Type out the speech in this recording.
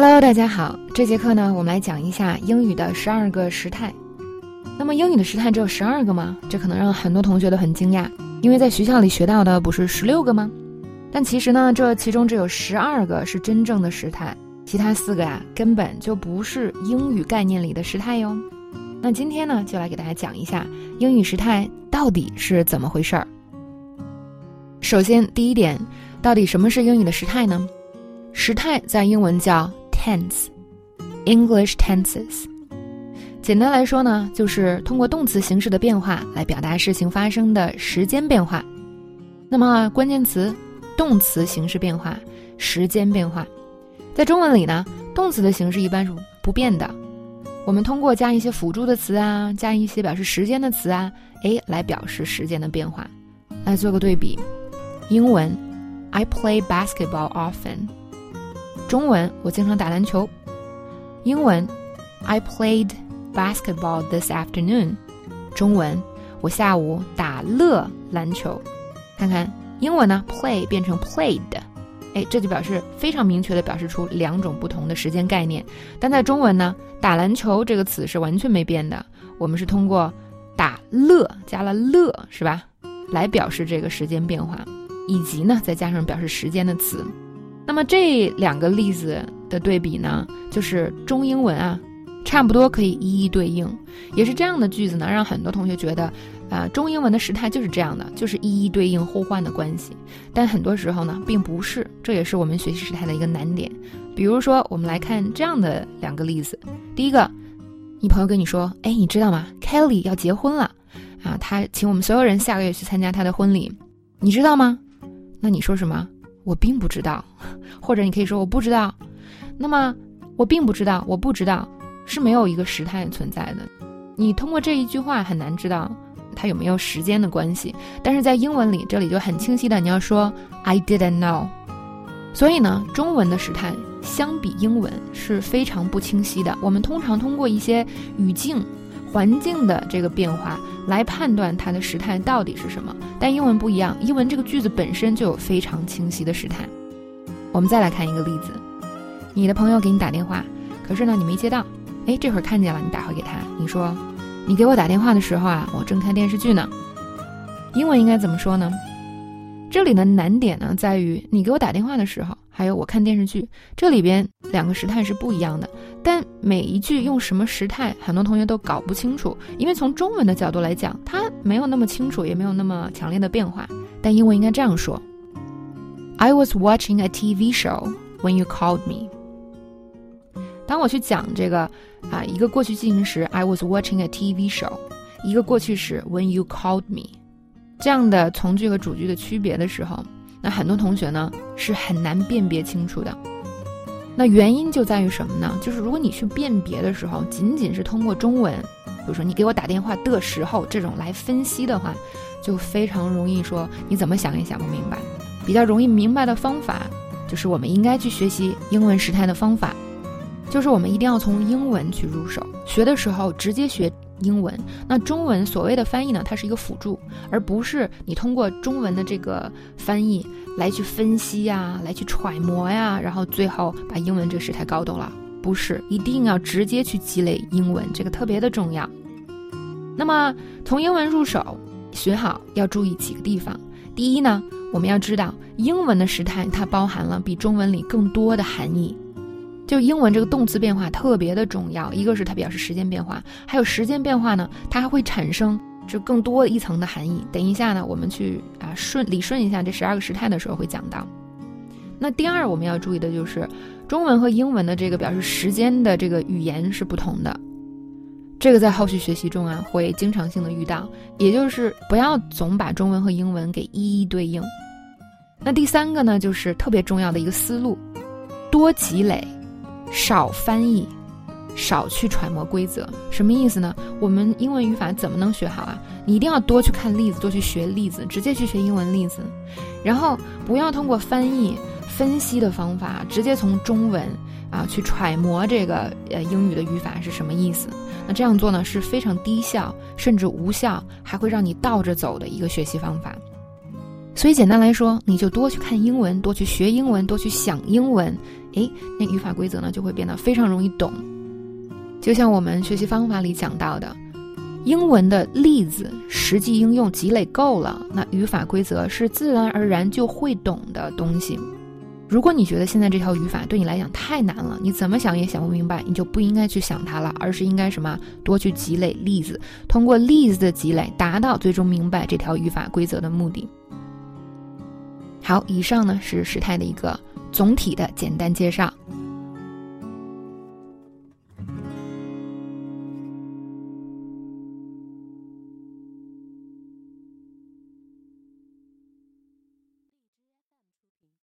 Hello，大家好，这节课呢，我们来讲一下英语的十二个时态。那么英语的时态只有十二个吗？这可能让很多同学都很惊讶，因为在学校里学到的不是十六个吗？但其实呢，这其中只有十二个是真正的时态，其他四个呀，根本就不是英语概念里的时态哟。那今天呢，就来给大家讲一下英语时态到底是怎么回事儿。首先，第一点，到底什么是英语的时态呢？时态在英文叫 tense，English tenses。简单来说呢，就是通过动词形式的变化来表达事情发生的时间变化。那么关键词。动词形式变化，时间变化，在中文里呢，动词的形式一般是不变的。我们通过加一些辅助的词啊，加一些表示时间的词啊，哎，来表示时间的变化。来做个对比，英文，I play basketball often。中文，我经常打篮球。英文，I played basketball this afternoon。中文，我下午打了篮球。看看。英文呢，play 变成 played，哎，这就表示非常明确的表示出两种不同的时间概念。但在中文呢，打篮球这个词是完全没变的，我们是通过打乐加了乐，是吧？来表示这个时间变化，以及呢再加上表示时间的词。那么这两个例子的对比呢，就是中英文啊。差不多可以一一对应，也是这样的句子呢，让很多同学觉得，啊，中英文的时态就是这样的，就是一一对应互换的关系。但很多时候呢，并不是，这也是我们学习时态的一个难点。比如说，我们来看这样的两个例子。第一个，你朋友跟你说，哎，你知道吗？Kelly 要结婚了，啊，他请我们所有人下个月去参加他的婚礼，你知道吗？那你说什么？我并不知道，或者你可以说我不知道。那么我并不知道，我不知道。是没有一个时态存在的，你通过这一句话很难知道它有没有时间的关系。但是在英文里，这里就很清晰的，你要说 I didn't know。所以呢，中文的时态相比英文是非常不清晰的。我们通常通过一些语境、环境的这个变化来判断它的时态到底是什么。但英文不一样，英文这个句子本身就有非常清晰的时态。我们再来看一个例子，你的朋友给你打电话，可是呢你没接到。哎，这会儿看见了，你打回给他，你说，你给我打电话的时候啊，我正看电视剧呢。英文应该怎么说呢？这里的难点呢，在于你给我打电话的时候，还有我看电视剧，这里边两个时态是不一样的。但每一句用什么时态，很多同学都搞不清楚，因为从中文的角度来讲，它没有那么清楚，也没有那么强烈的变化。但英文应该这样说：I was watching a TV show when you called me. 当我去讲这个啊，一个过去进行时，I was watching a TV show；一个过去时，When you called me，这样的从句和主句的区别的时候，很多同学呢是很难辨别清楚的。那原因就在于什么呢？就是如果你去辨别的时候，仅仅是通过中文，比如说你给我打电话的时候这种来分析的话，就非常容易说你怎么想也想不明白。比较容易明白的方法，就是我们应该去学习英文时态的方法。就是我们一定要从英文去入手，学的时候直接学英文。那中文所谓的翻译呢，它是一个辅助，而不是你通过中文的这个翻译来去分析呀，来去揣摩呀，然后最后把英文这个时态搞懂了。不是，一定要直接去积累英文，这个特别的重要。那么从英文入手学好，要注意几个地方。第一呢，我们要知道英文的时态它包含了比中文里更多的含义。就英文这个动词变化特别的重要，一个是它表示时间变化，还有时间变化呢，它还会产生就更多一层的含义。等一下呢，我们去啊顺理顺一下这十二个时态的时候会讲到。那第二我们要注意的就是，中文和英文的这个表示时间的这个语言是不同的，这个在后续学习中啊会经常性的遇到，也就是不要总把中文和英文给一一对应。那第三个呢，就是特别重要的一个思路，多积累。少翻译，少去揣摩规则，什么意思呢？我们英文语法怎么能学好啊？你一定要多去看例子，多去学例子，直接去学英文例子，然后不要通过翻译、分析的方法，直接从中文啊去揣摩这个呃英语的语法是什么意思。那这样做呢是非常低效，甚至无效，还会让你倒着走的一个学习方法。所以简单来说，你就多去看英文，多去学英文，多去想英文，诶，那语法规则呢就会变得非常容易懂。就像我们学习方法里讲到的，英文的例子实际应用积累够了，那语法规则是自然而然就会懂的东西。如果你觉得现在这条语法对你来讲太难了，你怎么想也想不明白，你就不应该去想它了，而是应该什么多去积累例子，通过例子的积累，达到最终明白这条语法规则的目的。好，以上呢是时态的一个总体的简单介绍。